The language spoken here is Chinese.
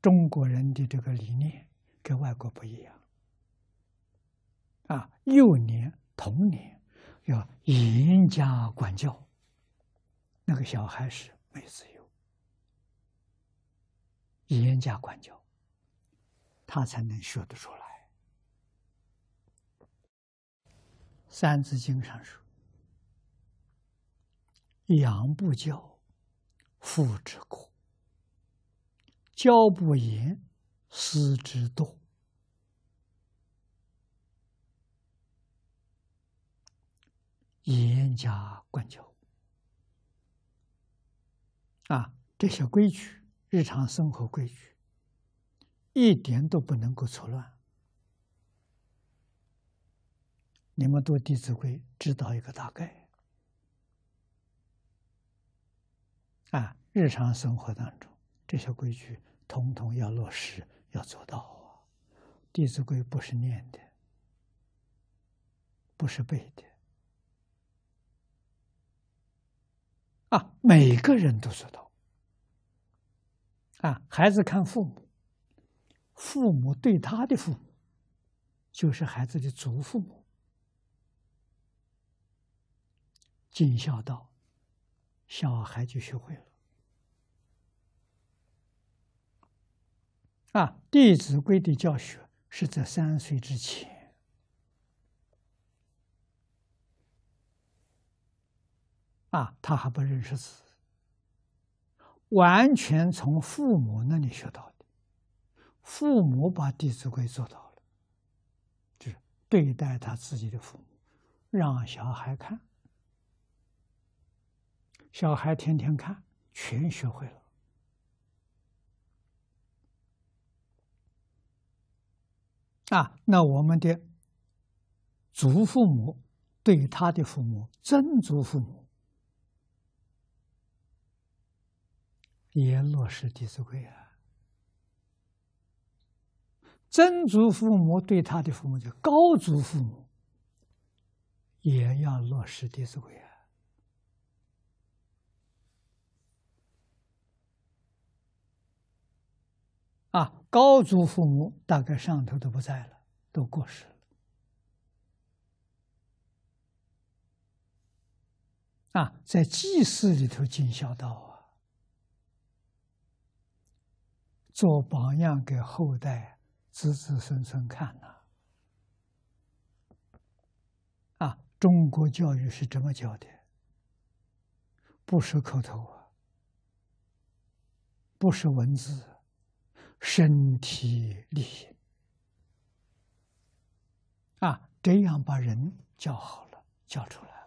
中国人的这个理念跟外国不一样。啊，幼年、童年要严加管教，那个小孩是没自由，严加管教，他才能学得出来。《三字经》上说：“养不教，父之过；教不严，师之惰。”严加管教啊，这些规矩，日常生活规矩，一点都不能够错乱。你们读《弟子规》，知道一个大概啊，日常生活当中这些规矩，统统要落实，要做到啊。《弟子规》不是念的，不是背的。啊，每个人都做到。啊，孩子看父母，父母对他的父母，就是孩子的祖父母，尽孝道，小孩就学会了。啊，《弟子规》的教学是在三岁之前。啊，他还不认识字，完全从父母那里学到的。父母把《弟子规》做到了，就是对待他自己的父母，让小孩看，小孩天天看，全学会了。啊，那我们的祖父母对他的父母，曾祖父母。也落实《弟子规》啊，曾祖父母对他的父母叫高祖父母，也要落实《弟子规》啊。啊，高祖父母大概上头都不在了，都过世了。啊，在祭祀里头尽孝道啊。做榜样给后代子子孙孙看呐！啊，中国教育是这么教的，不是口头啊，不是文字，身体力行啊，这样把人教好了，教出来。